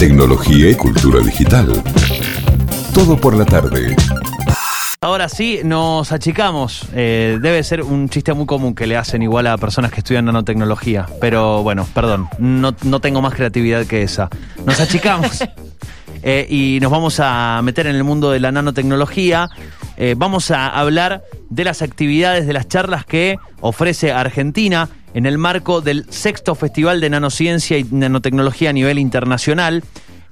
tecnología y cultura digital. Todo por la tarde. Ahora sí, nos achicamos. Eh, debe ser un chiste muy común que le hacen igual a personas que estudian nanotecnología. Pero bueno, perdón, no, no tengo más creatividad que esa. Nos achicamos. Eh, y nos vamos a meter en el mundo de la nanotecnología. Eh, vamos a hablar de las actividades, de las charlas que ofrece Argentina en el marco del sexto Festival de Nanociencia y Nanotecnología a nivel internacional.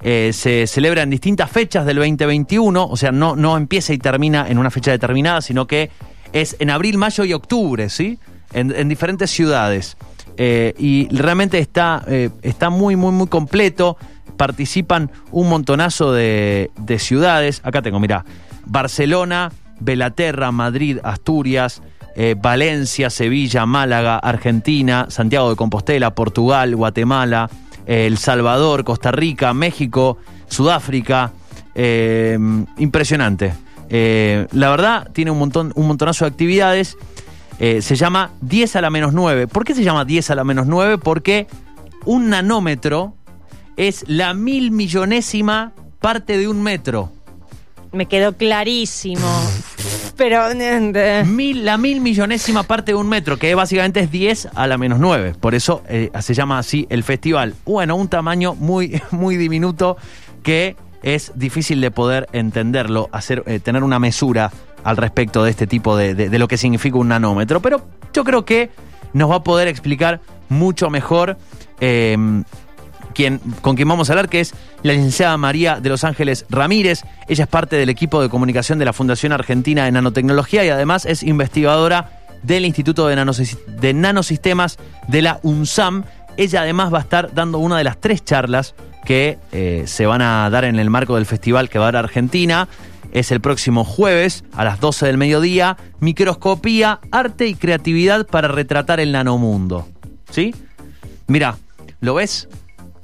Eh, se celebra en distintas fechas del 2021, o sea, no, no empieza y termina en una fecha determinada, sino que es en abril, mayo y octubre, ¿sí? En, en diferentes ciudades. Eh, y realmente está, eh, está muy, muy, muy completo. Participan un montonazo de, de ciudades. Acá tengo, mira, Barcelona, Belaterra, Madrid, Asturias, eh, Valencia, Sevilla, Málaga, Argentina, Santiago de Compostela, Portugal, Guatemala, eh, El Salvador, Costa Rica, México, Sudáfrica. Eh, impresionante. La verdad, tiene un, montón, un montonazo de actividades. Se llama 10 a la menos 9. ¿Por qué se llama 10 a la menos 9? Porque un nanómetro es la mil millonésima parte de un metro. Me quedó clarísimo. Pero. Mil, la mil millonésima parte de un metro, que básicamente es 10 a la menos 9. Por eso eh, se llama así el festival. Bueno, un tamaño muy, muy diminuto que es difícil de poder entenderlo, hacer, eh, tener una mesura al respecto de este tipo de, de- lo que significa un nanómetro. Pero yo creo que nos va a poder explicar mucho mejor eh, con quien vamos a hablar, que es la licenciada María de Los Ángeles Ramírez. Ella es parte del equipo de comunicación de la Fundación Argentina de Nanotecnología y además es investigadora del Instituto de Nanosistemas de la UNSAM. Ella además va a estar dando una de las tres charlas que eh, se van a dar en el marco del festival que va a dar Argentina. Es el próximo jueves a las 12 del mediodía. Microscopía, arte y creatividad para retratar el nanomundo. ¿Sí? Mira, ¿lo ves?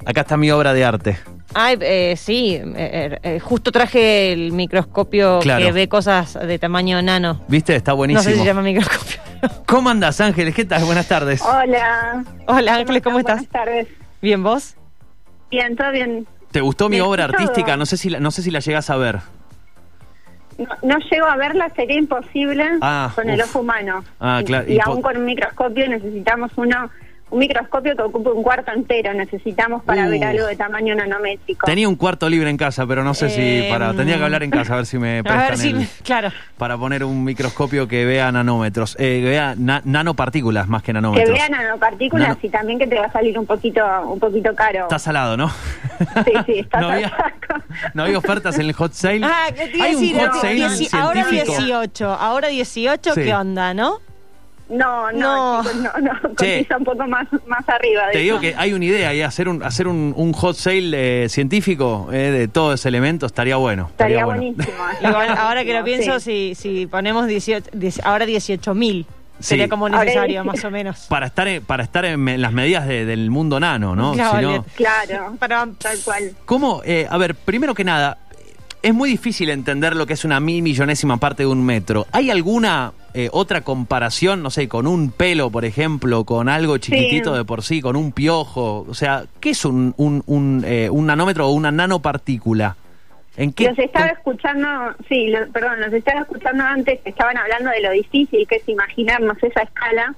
Acá está mi obra de arte. Ay, eh, sí. eh, eh, justo traje el microscopio Claro. que ve cosas de tamaño nano. ¿Viste? Está No buenísimo. sé si se llama microscopio. ¿Cómo andas, Ángeles? ¿Qué tal? Buenas tardes. Hola. Hola, Ángeles, ¿cómo estás? Buenas tardes. ¿Bien vos? Bien, todo bien. ¿Te gustó mi Bien, obra todo. artística? No sé si la, no sé si la llegas a ver. No, no llego a verla, sería imposible Ah, con el ojo humano. Ah, claro, Y, y aún con un microscopio necesitamos uno, un microscopio que ocupe un cuarto entero. Necesitamos para Uh. ver algo de tamaño nanométrico. Tenía un cuarto libre en casa, pero no sé si Eh, para. Tendría que hablar en casa a ver si me A prestan ver si. el- Claro. para poner un microscopio que vea nanómetros, eh, que vea na- nanopartículas más que que nanómetros. vean nanopartículas Nano- y también que te va a salir un poquito, un poquito caro. Está salado, ¿no? Sí, sí, está no había, no había ofertas en el hot sale. Ah, ¿qué te a un hot No, sale ahora científico. 18. Ahora 18, Sí. ¿qué onda, no? No, No. no, chicos, no, no, cotiza un poco más, más arriba de Te digo eso. que hay una idea ahí, hacer un, hacer un, un hot sale eh, científico eh, de todo ese elemento estaría bueno. Estaría bueno. buenísimo. Igual, ahora que lo Sí. pienso, si, si ponemos 18, dieci- ahora 18 mil, Sí. sería como necesario, 18. más o menos. Para estar, en- para estar en, en las medidas de- del mundo nano, ¿no? Claro, Si no-. Claro, Para- tal cual. ¿Cómo? eh, a ver, primero que nada, es muy difícil entender lo que es una mil millonésima parte de un metro. ¿Hay alguna eh, otra comparación, no sé, con un pelo, por ejemplo, con algo chiquitito de por sí, con un piojo? O sea, ¿qué es un, un, un, eh, un nanómetro o una nanopartícula? ¿En qué? Los estaba escuchando, sí, lo- perdón, los estaba escuchando antes que estaban hablando de lo difícil que es imaginarnos esa escala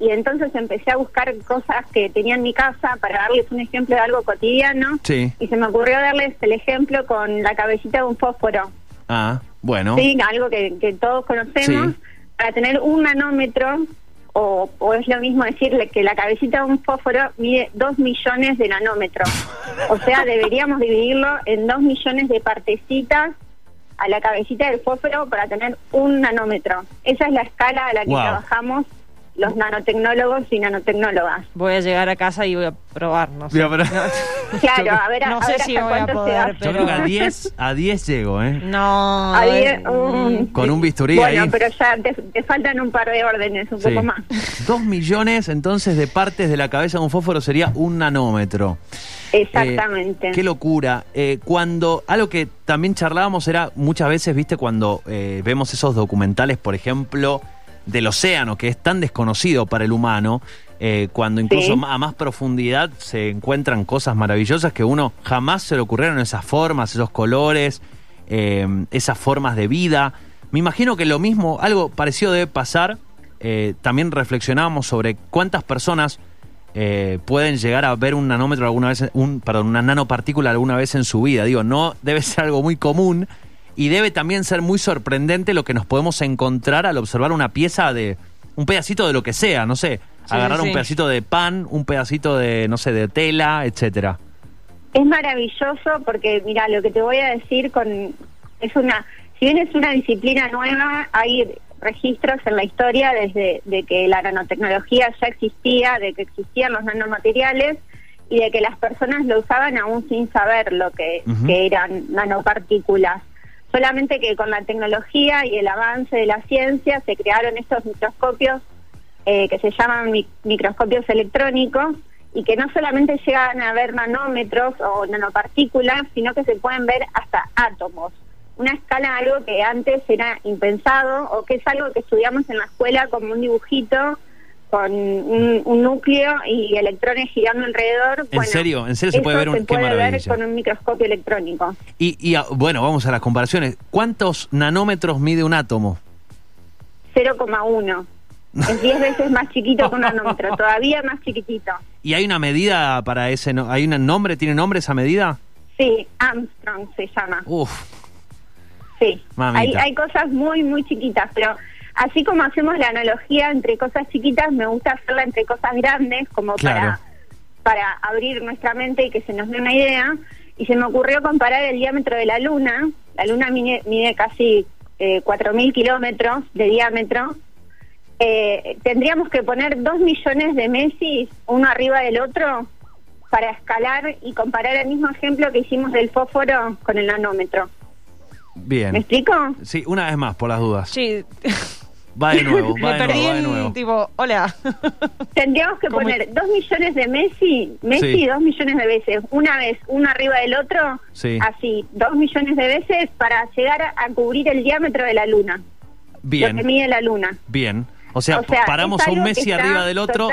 y entonces empecé a buscar cosas que tenía en mi casa para darles un ejemplo de algo cotidiano Sí. y se me ocurrió darles el ejemplo con la cabecita de un fósforo, Ah, bueno. sí, algo que, que todos conocemos, Sí. Para tener un nanómetro o, o es lo mismo decirle que la cabecita de un fósforo mide dos millones de nanómetros. O sea, deberíamos dividirlo en dos millones de partecitas a la cabecita del fósforo para tener un nanómetro. Esa es la escala a la que Wow. trabajamos los nanotecnólogos y nanotecnólogas. Voy a llegar a casa y voy a probar, no sé. Mira, pero- Claro, a ver, a, No a sé ver si voy a poder, hace. Yo pero- creo que a 10, a 10 llego, ¿eh? No. A diez, un- mm, Con un bisturí Bueno, ahí. pero ya te, te faltan un par de órdenes, un Sí. poco más. Dos millones entonces de partes de la cabeza de un fósforo sería un nanómetro. Exactamente. Eh, qué locura. Eh, cuando, algo que también charlábamos era muchas veces, viste, cuando eh, vemos esos documentales, por ejemplo, del océano, que es tan desconocido para el humano, eh, cuando incluso Sí. a más profundidad se encuentran cosas maravillosas que uno jamás se le ocurrieron esas formas, esos colores, eh, esas formas de vida. Me imagino que lo mismo, algo parecido debe pasar. eh, también reflexionábamos sobre cuántas personas eh, pueden llegar a ver un nanómetro alguna vez, un, perdón, una nanopartícula alguna vez en su vida. Digo, no debe ser algo muy común y debe también ser muy sorprendente lo que nos podemos encontrar al observar una pieza de un pedacito de lo que sea, no sé, Sí, agarrar sí. un pedacito de pan, un pedacito de, no sé, de tela, etcétera. Es maravilloso porque, mira, lo que te voy a decir con es una, si bien es una disciplina nueva, hay registros en la historia desde de que la nanotecnología ya existía, de que existían los nanomateriales y de que las personas lo usaban aún sin saber lo que, que eran nanopartículas. Solamente que con la tecnología y el avance de la ciencia se crearon estos microscopios eh, que se llaman mi- microscopios electrónicos y que no solamente llegan a ver nanómetros o nanopartículas, sino que se pueden ver hasta átomos. Una escala algo que antes era impensado o que es algo que estudiamos en la escuela como un dibujito con un, un núcleo y electrones girando alrededor. ¿En serio? ¿En serio se puede ver un- se puede ver con un microscopio electrónico. Y, y, ah, bueno, vamos a las comparaciones. ¿Cuántos nanómetros mide un átomo? 0,1. Es 10 veces más chiquito que un nanómetro, todavía más chiquitito. ¿Y hay una medida para ese? no- ¿Hay un nombre? ¿Tiene nombre esa medida? Sí, Armstrong se llama. Uf, Sí, Mamita. hay, hay cosas muy, muy chiquitas, pero así como hacemos la analogía entre cosas chiquitas, me gusta hacerla entre cosas grandes, como Claro. para, para abrir nuestra mente y que se nos dé una idea. Y se me ocurrió comparar el diámetro de la Luna. La Luna mide, mide casi eh, 4.000 kilómetros de diámetro. Eh, tendríamos que poner dos millones de Messi uno arriba del otro para escalar y comparar el mismo ejemplo que hicimos del fósforo con el nanómetro. ¿Me bien. explico? Sí, una vez más, por las dudas. Sí, Va de nuevo, va me de perdí nuevo, va de en nuevo. tipo, hola. Tendríamos que poner dos millones de Messi, Messi Sí. dos millones de veces, una vez uno arriba del otro, Sí. así, dos millones de veces para llegar a, cubrir el diámetro de la luna, lo que Bien, mide la luna. bien. O sea, O sea, paramos a un Messi arriba del otro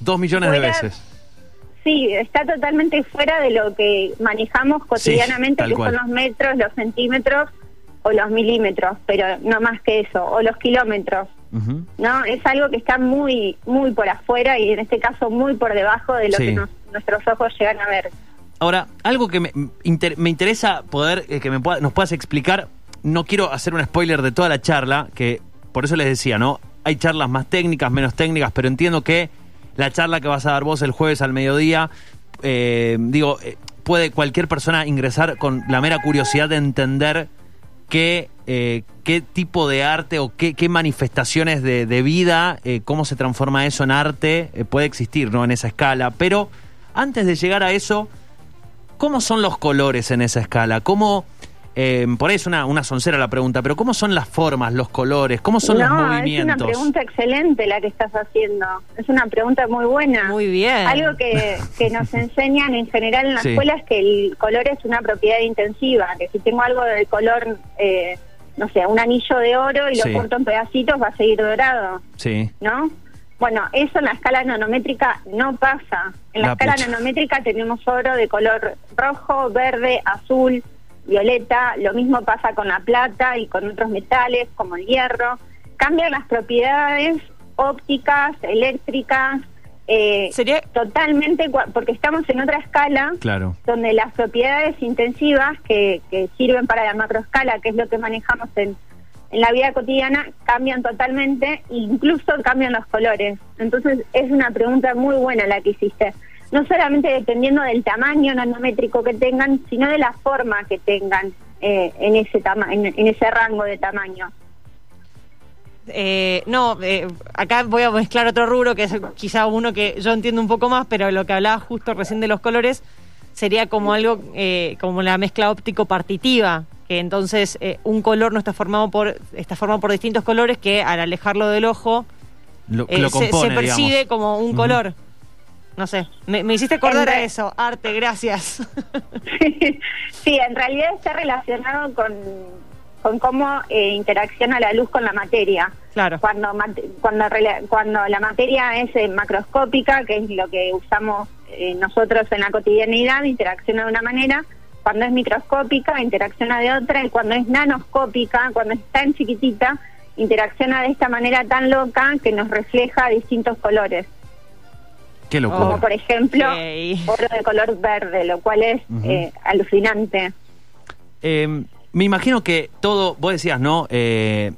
dos millones de veces. sí, está totalmente fuera de lo que manejamos cotidianamente, que cual. son los metros, los centímetros o los milímetros, pero no más que eso, o los kilómetros. No, es algo que está muy, muy por afuera y en este caso muy por debajo de lo Sí. que nos- nuestros ojos llegan a ver. Ahora, algo que me, inter- me interesa poder, eh, que me pueda- nos puedas explicar, no quiero hacer un spoiler de toda la charla, que por eso les decía, ¿no? Hay charlas más técnicas, menos técnicas, pero entiendo que la charla que vas a dar vos el jueves al mediodía, eh, digo, eh, puede cualquier persona ingresar con la mera curiosidad de entender qué, eh, qué tipo de arte o qué, qué manifestaciones de, de vida, eh, cómo se transforma eso en arte, eh, puede existir, ¿no? En esa escala. Pero antes de llegar a eso, ¿cómo son los colores en esa escala? ¿Cómo, eh, por ahí es una, una soncera la pregunta, pero ¿cómo son las formas, los colores? ¿Cómo son los no, movimientos? es una pregunta excelente la que estás haciendo. Es una pregunta muy buena. Muy bien. Algo que, que nos enseñan en general en la Sí. escuela es que el color es una propiedad intensiva, que si tengo algo del color, eh, no sé, un anillo de oro y Sí. lo corto en pedacitos, va a seguir dorado. Sí. ¿no? Bueno, eso en la escala nanométrica no pasa. En la, La escala pucha. nanométrica tenemos oro de color rojo, verde, azul, violeta. Lo mismo pasa con la plata y con otros metales como el hierro. Cambian las propiedades ópticas, eléctricas, eh, Sería- totalmente, porque estamos en otra escala Claro. donde las propiedades intensivas que, que sirven para la macroescala, que es lo que manejamos en, en la vida cotidiana, cambian totalmente, incluso cambian los colores. Entonces es una pregunta muy buena la que hiciste. No solamente dependiendo del tamaño nanométrico que tengan, sino de la forma que tengan eh, en ese tama en, en ese rango de tamaño. Eh, no, eh, acá voy a mezclar otro rubro que es quizá uno que yo entiendo un poco más, pero lo que hablaba justo recién de los colores sería como algo eh, como la mezcla óptico partitiva, que entonces eh, un color no está formado por está formado por distintos colores que al alejarlo del ojo Lo, eh, lo se- compone, se, percibe digamos. como un color. No sé, me, me hiciste acordar a eso, arte, gracias. sí, en realidad está relacionado con, con cómo eh, interacciona la luz con la materia. Claro. Cuando, cuando, cuando la materia es eh, macroscópica, que es lo que usamos eh, nosotros en la cotidianidad, interacciona de una manera. Cuando es microscópica, interacciona de otra. Y cuando es nanoscópica, cuando es tan chiquitita, interacciona de esta manera tan loca que nos refleja distintos colores. Qué Como locura. por ejemplo, Sí. oro de color verde, lo cual es eh, alucinante. Eh, me imagino que todo, vos decías, ¿no? Eh,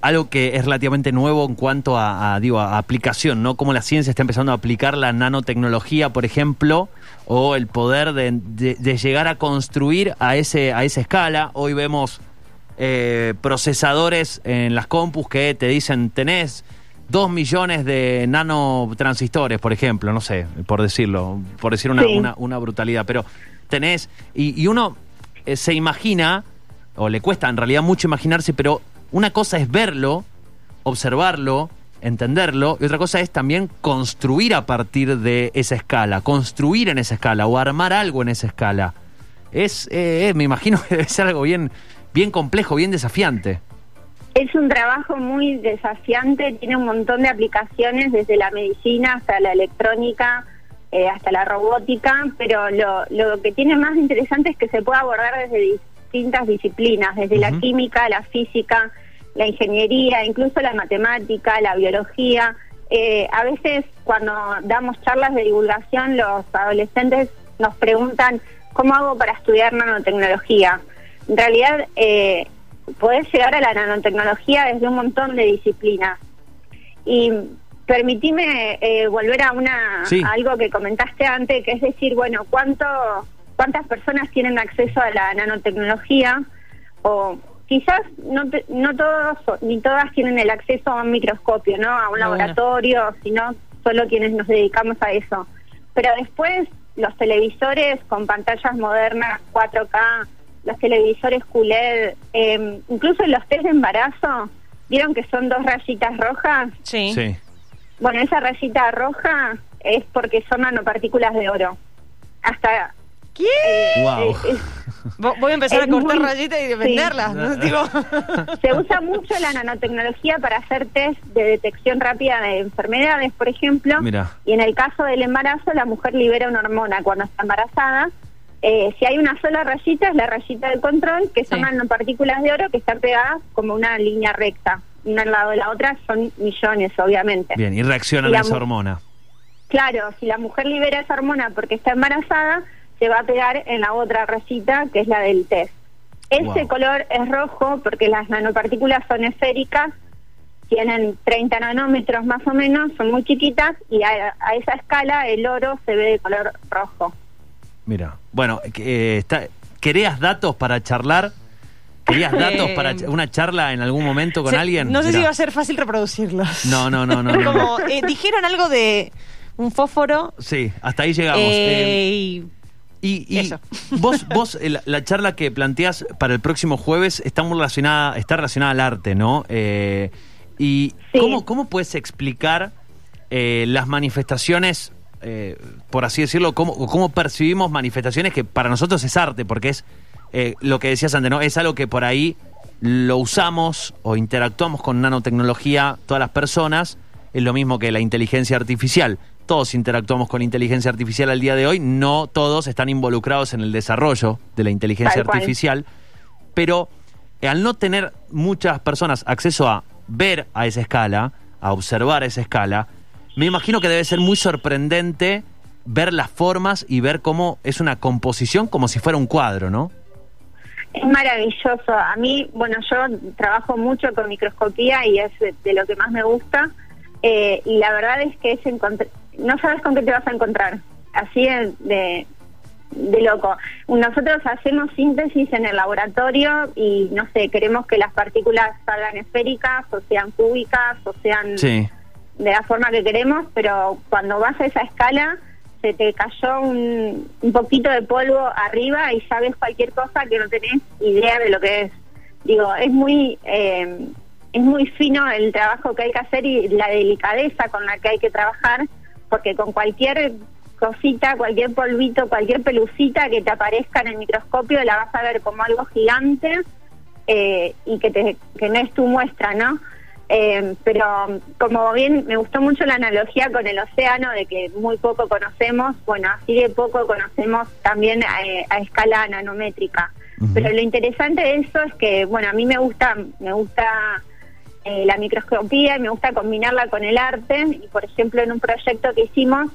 algo que es relativamente nuevo en cuanto a, a, digo, a aplicación, ¿no? Cómo la ciencia está empezando a aplicar la nanotecnología, por ejemplo, o el poder de, de- de llegar a construir a, ese, a esa escala. Hoy vemos eh, procesadores en las compus que te dicen, tenés dos millones de nanotransistores, por ejemplo, no sé, por decirlo, por decir una, Sí. una, una brutalidad, pero tenés, y, y uno eh, se imagina, o le cuesta en realidad mucho imaginarse, pero una cosa es verlo, observarlo, entenderlo, y otra cosa es también construir a partir de esa escala, construir en esa escala o armar algo en esa escala. Es, eh, eh, me imagino que debe ser algo bien, bien complejo, bien desafiante. Es un trabajo muy desafiante, tiene un montón de aplicaciones, desde la medicina hasta la electrónica, eh, hasta la robótica, pero lo, lo que tiene más interesante es que se puede abordar desde distintas disciplinas, desde la química, la física, la ingeniería, incluso la matemática, la biología. Eh, a veces cuando damos charlas de divulgación, los adolescentes nos preguntan, ¿cómo hago para estudiar nanotecnología? En realidad, eh, podés llegar a la nanotecnología desde un montón de disciplinas. Y permitime eh, volver a una Sí. a algo que comentaste antes, que es decir, bueno, ¿cuánto, ¿cuántas personas tienen acceso a la nanotecnología? O quizás no, te- no todos ni todas tienen el acceso a un microscopio, ¿no? A un bueno. laboratorio, sino solo quienes nos dedicamos a eso. Pero después los televisores con pantallas modernas 4K, los televisores QLED, eh, incluso los test de embarazo, ¿vieron que son dos rayitas rojas? Sí. Sí. Bueno, esa rayita roja es porque son nanopartículas de oro. Hasta... ¿Qué? eh, Wow. eh, Voy a empezar a cortar muy- rayitas y sí. venderlas. ¿no? Digo, Se usa mucho la nanotecnología para hacer test de detección rápida de enfermedades, por ejemplo. Mira. Y en el caso del embarazo, la mujer libera una hormona cuando está embarazada. Eh, si hay una sola rayita, es la rayita de control, que son Sí. nanopartículas de oro que están pegadas como una línea recta. Una al lado de la otra son millones, obviamente. Bien, y reaccionan Y a esa hormona. Claro, si la mujer libera esa hormona porque está embarazada, se va a pegar en la otra rayita, que es la del test. Ese Wow. color es rojo porque las nanopartículas son esféricas, tienen 30 nanómetros más o menos, son muy chiquitas y a, a esa escala el oro se ve de color rojo. Mira, bueno, eh, está, ¿querías datos para charlar? ¿Querías datos Eh, para ch- una charla en algún momento con se- alguien? No sé si va a ser fácil reproducirlos. No, no, no, no. Como eh, dijeron algo de un fósforo. Sí, hasta ahí llegamos. eh, Eh, y- y y eso. vos, vos eh, la, la charla que planteás para el próximo jueves está muy relacionada, está relacionada al arte, ¿no? Eh, y Sí. ¿cómo, ¿cómo puedes explicar eh, las manifestaciones, eh, por así decirlo, cómo, cómo percibimos manifestaciones que para nosotros es arte, porque es eh, lo que decías antes, ¿no? Es algo que por ahí lo usamos o interactuamos con nanotecnología todas las personas, es lo mismo que la inteligencia artificial. Todos interactuamos con inteligencia artificial al día de hoy, no todos están involucrados en el desarrollo de la inteligencia Tal cual. artificial, pero eh, al no tener muchas personas acceso a ver a esa escala, a observar a esa escala, me imagino que debe ser muy sorprendente ver las formas y ver cómo es una composición como si fuera un cuadro, ¿no? Es maravilloso. A mí, bueno, yo trabajo mucho con microscopía y es de, de lo que más me gusta. Eh, y la verdad es que es no sabes con qué te vas a encontrar. Así de, de, de loco. Nosotros hacemos síntesis en el laboratorio y, no sé, queremos que las partículas salgan esféricas o sean cúbicas o sean Sí. De la forma que queremos, pero cuando vas a esa escala se te cayó un, un poquito de polvo arriba y sabes cualquier cosa que no tenés idea de lo que es. Digo, es muy eh, es muy fino el trabajo que hay que hacer y la delicadeza con la que hay que trabajar, porque con cualquier cosita, cualquier polvito, cualquier pelucita que te aparezca en el microscopio la vas a ver como algo gigante eh, y que, te, que no es tu muestra, ¿no? Eh, pero como bien me gustó mucho la analogía con el océano de que muy poco conocemos, bueno, así de poco conocemos también eh, a, escala nanométrica. Pero lo interesante de eso es que, bueno, a mí me gusta, me gusta eh, la microscopía y me gusta combinarla con el arte. Y por ejemplo, en un proyecto que hicimos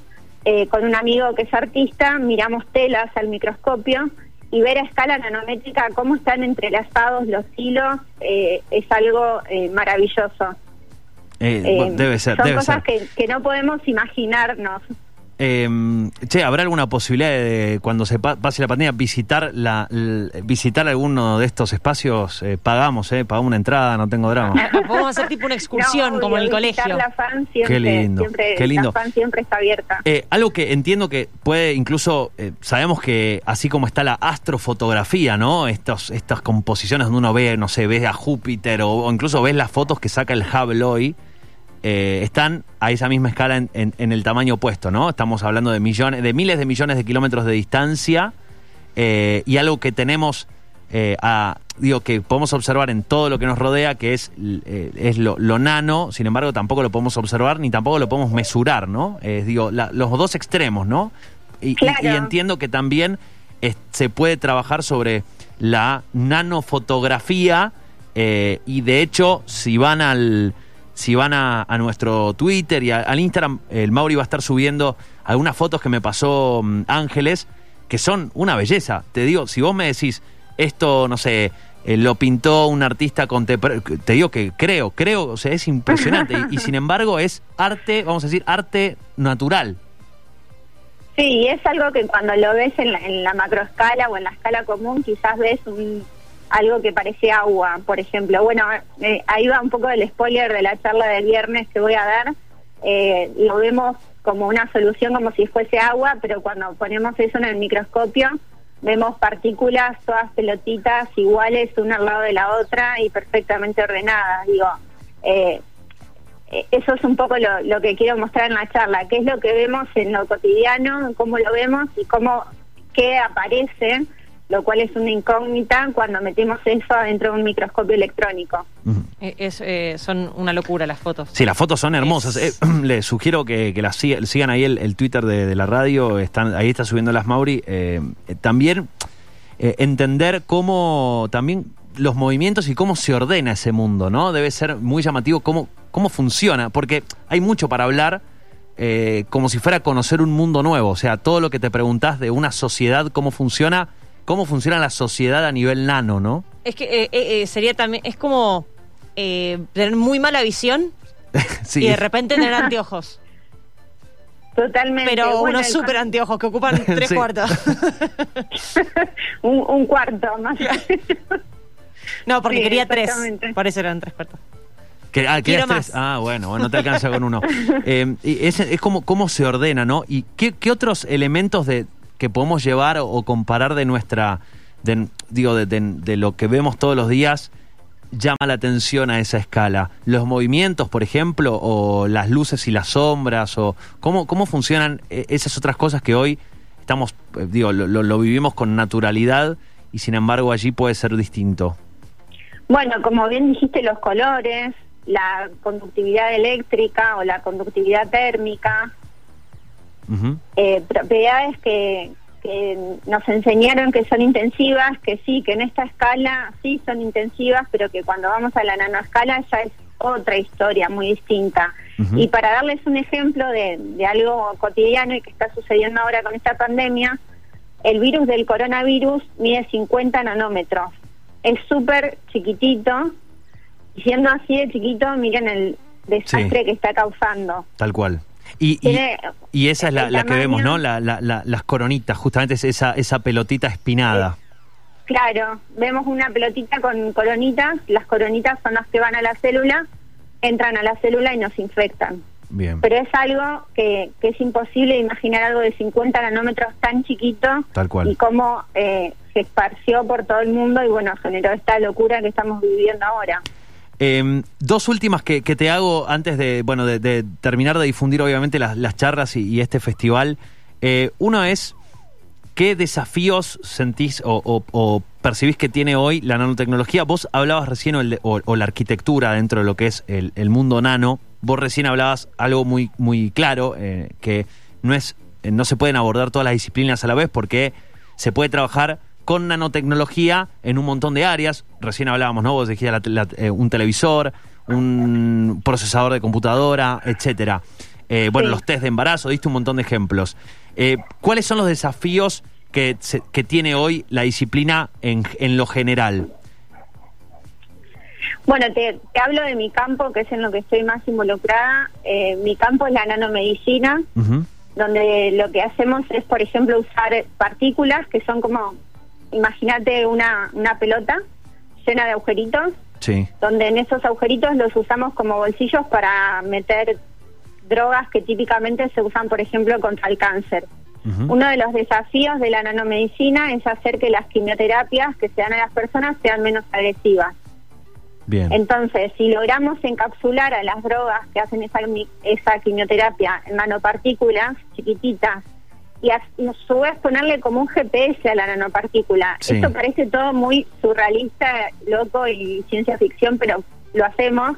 con un amigo que es artista, miramos telas al microscopio y ver a escala nanométrica cómo están entrelazados los hilos eh, es algo eh, maravilloso. Eh, debe ser. Son cosas Que, que no podemos imaginarnos. Eh, che, ¿habrá alguna posibilidad de, cuando se pase la pandemia, visitar la, visitar alguno de estos espacios? Eh, pagamos, ¿eh? Pagamos una entrada, no tengo drama. Podemos hacer tipo una excursión, como en el colegio. La fan siempre, Qué lindo, qué lindo. La fan siempre está abierta. Eh, algo que entiendo que puede incluso, eh, sabemos que así como está la astrofotografía, ¿no? Estos, estas composiciones donde uno ve, no sé, ve a Júpiter o, o incluso ves las fotos que saca el Hubble hoy eh, están a esa misma escala en, el tamaño opuesto, ¿no? Estamos hablando de millones, de miles de millones de kilómetros de distancia eh, y algo que tenemos, eh, a, digo, que podemos observar en todo lo que nos rodea, que es, es lo, nano, sin embargo tampoco lo podemos observar ni tampoco lo podemos mesurar, ¿no? digo, los dos extremos, ¿no? Y, entiendo que también se puede trabajar sobre la nanofotografía y de hecho, si van al si van a, nuestro Twitter y al Instagram, el Mauri va a estar subiendo algunas fotos que me pasó mm, Ángeles, que son una belleza. Te digo, si vos me decís, esto, no sé, eh, lo pintó un artista contemporáneo, te digo que creo, creo, o sea, es impresionante. y, sin embargo es arte, vamos a decir, arte natural. Sí, es algo que cuando lo ves en la, en la macroescala o en la escala común, quizás ves un algo que parece agua, por ejemplo. Bueno, eh, ahí va un poco el spoiler de la charla del viernes que voy a dar. Eh, lo vemos como una solución, como si fuese agua, pero cuando ponemos eso en el microscopio, vemos partículas, todas pelotitas iguales, una al lado de la otra y perfectamente ordenadas. Digo, eh, eso es un poco lo, lo que quiero mostrar en la charla, qué es lo que vemos en lo cotidiano, cómo lo vemos y cómo qué aparece lo cual es una incógnita cuando metemos eso dentro de un microscopio electrónico. Eh, es, eh, son una locura las fotos. Sí, las fotos son hermosas. Eh, les sugiero que, las sigan, ahí el, Twitter de, la radio, están ahí está subiendo las Mauri. también entender cómo también los movimientos y cómo se ordena ese mundo, ¿no? Debe ser muy llamativo cómo, cómo funciona, porque hay mucho para hablar. como si fuera conocer un mundo nuevo, o sea, todo lo que te preguntás de una sociedad, cómo funciona, cómo funciona la sociedad a nivel nano, ¿no? Es que eh, eh, eh, sería también, es como tener muy mala visión y de repente tener anteojos. Totalmente. Pero unos súper anteojos que ocupan tres cuartos. un, cuarto más. no, porque quería tres. Por eso eran tres cuartos. ah, tres. Ah, bueno, no te alcanza con uno. es, es como cómo se ordena, ¿no? ¿Y qué, qué otros elementos de, que podemos llevar o, comparar de nuestra, digo, de, lo que vemos todos los días llama la atención a esa escala? Los movimientos, por ejemplo, o las luces y las sombras, o cómo, cómo funcionan eh, esas otras cosas que hoy estamos, eh, digo, lo, vivimos con naturalidad y sin embargo allí puede ser distinto. Bueno, como bien dijiste, los colores, la conductividad eléctrica o la conductividad térmica, eh, propiedades que, nos enseñaron que son intensivas, que sí, que en esta escala sí son intensivas, pero que cuando vamos a la nanoescala ya es otra historia muy distinta. Y para darles un ejemplo de, algo cotidiano y que está sucediendo ahora con esta pandemia, el virus del coronavirus mide 50 nanómetros. Es súper chiquitito, y siendo así de chiquito, miren el desastre que está causando. Tal cual. Y, y, esa es la, que vemos, ¿no? La, las coronitas, justamente es esa, esa pelotita espinada. Claro, vemos una pelotita con coronitas, las coronitas son las que van a la célula, entran a la célula y nos infectan. Bien. Pero es algo que, que es imposible imaginar algo de 50 nanómetros tan chiquito. Tal cual. Y cómo eh, se esparció por todo el mundo y bueno, generó esta locura que estamos viviendo ahora. Em, dos últimas que, te hago antes de, bueno, de, terminar de difundir obviamente las, las charlas y, este festival. Eh, uno es, ¿qué desafíos sentís o, percibís que tiene hoy la nanotecnología. Vos hablabas recién, o, el o- la arquitectura dentro de lo que es el, el mundo nano. Vos recién hablabas algo muy, muy claro, eh, que no, es, eh, no se pueden abordar todas las disciplinas a la vez porque se puede trabajar con nanotecnología en un montón de áreas. Recién hablábamos, ¿no? Vos dijiste la- la- eh, un televisor, un procesador de computadora, etcétera. Eh, bueno, Sí. los test de embarazo, diste un montón de ejemplos. Eh, ¿Cuáles son los desafíos que, se- que tiene hoy la disciplina en, en lo general? Bueno, te, te hablo de mi campo, que es en lo que estoy más involucrada. Eh, mi campo es la nanomedicina, donde lo que hacemos es, por ejemplo, usar partículas que son como, imagínate una, una pelota llena de agujeritos, Sí. donde en esos agujeritos los usamos como bolsillos para meter drogas que típicamente se usan, por ejemplo, contra el cáncer. Uno de los desafíos de la nanomedicina es hacer que las quimioterapias que se dan a las personas sean menos agresivas. Bien. Entonces, si logramos encapsular a las drogas que hacen esa, esa quimioterapia en nanopartículas chiquititas y a, su vez ponerle como un GPS a la nanopartícula, Sí. esto parece todo muy surrealista, loco y ciencia ficción, pero lo hacemos.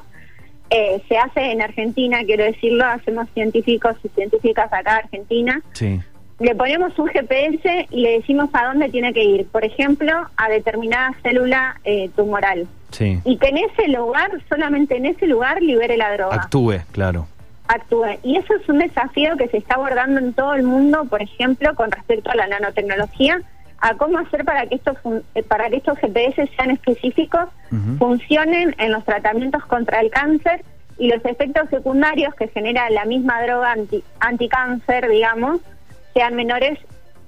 Eh, se hace en Argentina, quiero decirlo, hacemos científicos y científicas acá en Argentina Sí. le ponemos un GPS y le decimos a dónde tiene que ir, por ejemplo, a determinada célula eh, tumoral. Sí. Y que en ese lugar, solamente en ese lugar, libere la droga, Actúe, claro. Actúe. Y eso es un desafío que se está abordando en todo el mundo, por ejemplo, con respecto a la nanotecnología, a cómo hacer para que estos, eh, para que estos GPS sean específicos, funcionen en los tratamientos contra el cáncer y los efectos secundarios que genera la misma droga anti, anticáncer, digamos, sean menores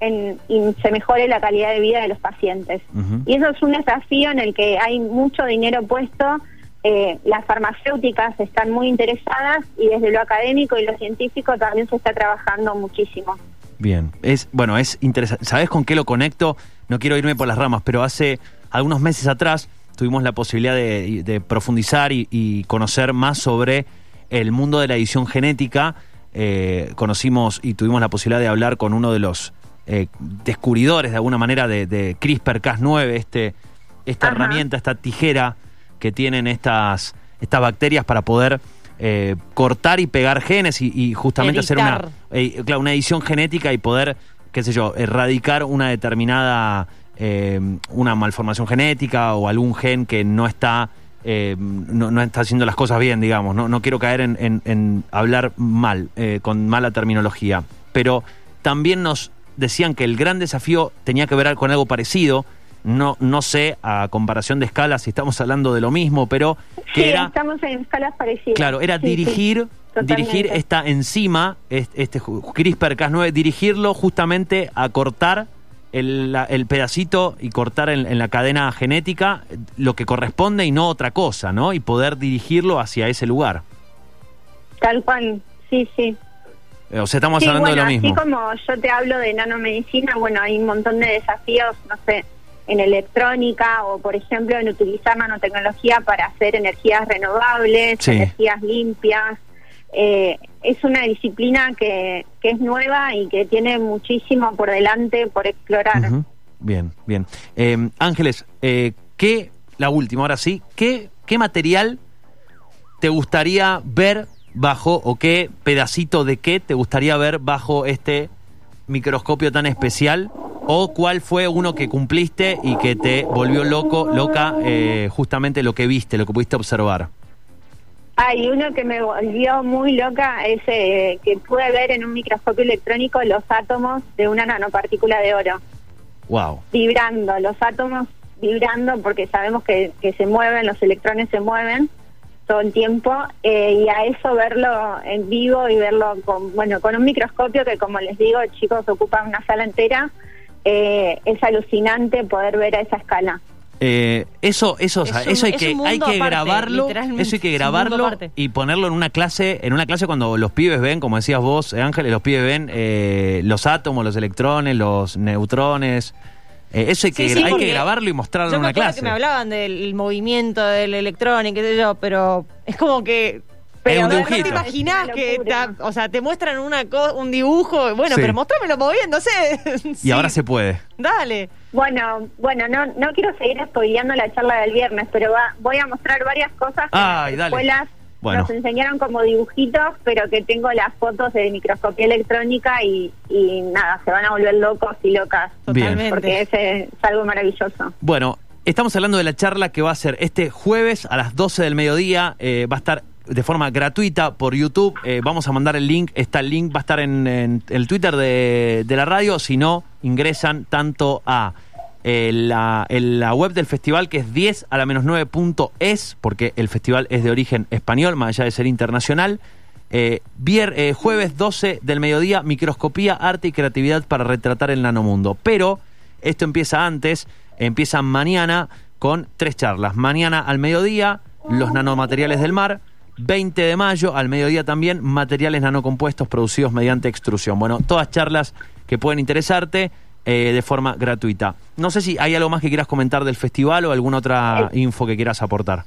en, y se mejore la calidad de vida de los pacientes. Y eso es un desafío en el que hay mucho dinero puesto. Eh, las farmacéuticas están muy interesadas y desde lo académico y lo científico también se está trabajando muchísimo. Bien, es bueno, es interesante. ¿Sabes con qué lo conecto? No quiero irme por las ramas, pero hace algunos meses atrás tuvimos la posibilidad de, de profundizar y, y conocer más sobre el mundo de la edición genética. Eh, conocimos y tuvimos la posibilidad de hablar con uno de los eh, descubridores, de alguna manera, de, de CRISPR-Cas9, este, esta Ajá. herramienta, esta tijera que tienen estas, estas bacterias para poder eh, cortar y pegar genes y, y justamente hacer una, eh, claro, una edición genética y poder, qué sé yo, erradicar una determinada, eh, una malformación genética o algún gen que no está, eh, no, no está haciendo las cosas bien, digamos. No, no quiero caer en, en- en hablar mal, eh, con mala terminología. Pero también nos decían que el gran desafío tenía que ver con algo parecido. No, no sé, a comparación de escalas, si estamos hablando de lo mismo, pero que Sí, era... estamos en escalas parecidas. Claro, era Sí, sí, dirigir, totalmente. dirigir esta enzima, es- este ju- CRISPR-Cas9, dirigirlo justamente a cortar el, la- el pedacito y cortar en, en la cadena genética lo que corresponde y no otra cosa, ¿no? Y poder dirigirlo hacia ese lugar. Tal cual, sí, sí. Eh, O sea, estamos Sí, hablando bueno, de lo mismo. así como yo te hablo de nanomedicina, bueno, hay un montón de desafíos, no sé, en electrónica o, por ejemplo, en utilizar nanotecnología para hacer energías renovables, Sí. energías limpias. Eh, es una disciplina que, que es nueva y que tiene muchísimo por delante por explorar. Bien, bien. Eh, Ángeles, eh, ¿qué, la última, ahora sí, ¿qué, ¿qué material te gustaría ver bajo, o qué pedacito de qué te gustaría ver bajo este microscopio tan especial? ¿O cuál fue uno que cumpliste y que te volvió loco, loca, eh, justamente lo que viste, lo que pudiste observar? Hay uno que me volvió muy loca, es eh, que pude ver en un microscopio electrónico los átomos de una nanopartícula de oro. Wow. vibrando, los átomos vibrando porque sabemos que, que se mueven, los electrones se mueven todo el tiempo eh, y a eso verlo en vivo y verlo con, bueno, con un microscopio que como les digo, chicos, ocupa una sala entera, eh, es alucinante poder ver a esa escala. Eh, eso, eso, o sea, Es un- eso hay es que, hay que aparte, grabarlo, eso hay que grabarlo y ponerlo en una clase, en una clase cuando los pibes ven, como decías vos, Ángeles, los pibes ven eh, los átomos, los electrones, los neutrones. Eh, eso hay, que, Sí, sí, hay que grabarlo y mostrarlo Yo en una clase. que me hablaban del movimiento del electrón y qué sé yo, pero es como que Pero un ¿no te imaginás que, ta- o sea, te muestran una co- un dibujo, bueno, Sí. pero mostrámelo moviéndose. Y Sí, ahora se puede. Dale. Bueno, bueno, no, no quiero seguir spoileando la charla del viernes, pero va, voy a mostrar varias cosas que Ay, las escuelas Bueno. nos enseñaron como dibujitos, pero que tengo las fotos de microscopía electrónica y, y nada, se van a volver locos y locas. Totalmente. Porque ese es algo maravilloso. Bueno, estamos hablando de la charla que va a ser este jueves a las 12 del mediodía. eh, va a estar de forma gratuita por YouTube. eh, vamos a mandar el link. Está el link, va a estar en, el Twitter de, de la radio. Si no, ingresan tanto a eh, la, la web del festival, que es 10 a la menos 9 punto es, porque el festival es de origen español, más allá de ser internacional. Eh, eh, jueves 12 del mediodía, microscopía, arte y creatividad para retratar el nanomundo. Pero esto empieza antes, empieza mañana con tres charlas. Mañana al mediodía, los nanomateriales del mar. 20 de mayo, al mediodía también, materiales nanocompuestos producidos mediante extrusión. Bueno, todas charlas que pueden interesarte eh, de forma gratuita. No sé si hay algo más que quieras comentar del festival o alguna otra info que quieras aportar.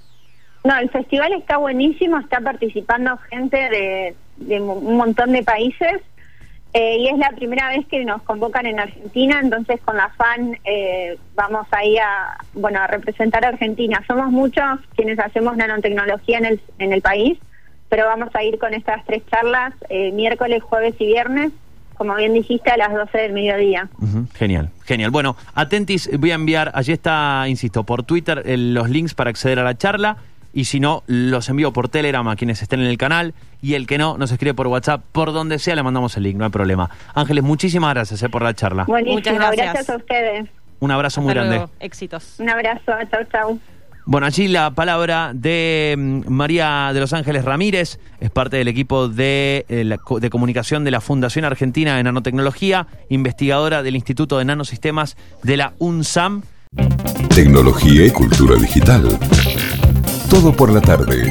No, el festival está buenísimo, está participando gente de, de un montón de países eh, y es la primera vez que nos convocan en Argentina, entonces con la FAN eh, vamos ahí a, bueno, a representar a Argentina. Somos muchos quienes hacemos nanotecnología en el, en el país, pero vamos a ir con estas tres charlas eh, miércoles, jueves y viernes, como bien dijiste, a las 12 del mediodía. Genial, genial. Bueno, atentis, voy a enviar, allí está, insisto, por Twitter eh, los links para acceder a la charla y si no, los envío por Telegram a quienes estén en el canal y el que no, nos escribe por WhatsApp, por donde sea, le mandamos el link, no hay problema. Ángeles, muchísimas gracias eh, por la charla. Buenísimo, Muchas gracias. gracias a ustedes. Un abrazo muy Hasta grande. luego. Éxitos. Un abrazo, chau, chau. Bueno, allí la palabra de mm, María de Los Ángeles Ramírez, es parte del equipo de, eh, de comunicación de la Fundación Argentina de Nanotecnología, investigadora del Instituto de Nanosistemas de la UNSAM. Tecnología y cultura digital. Todo por la tarde.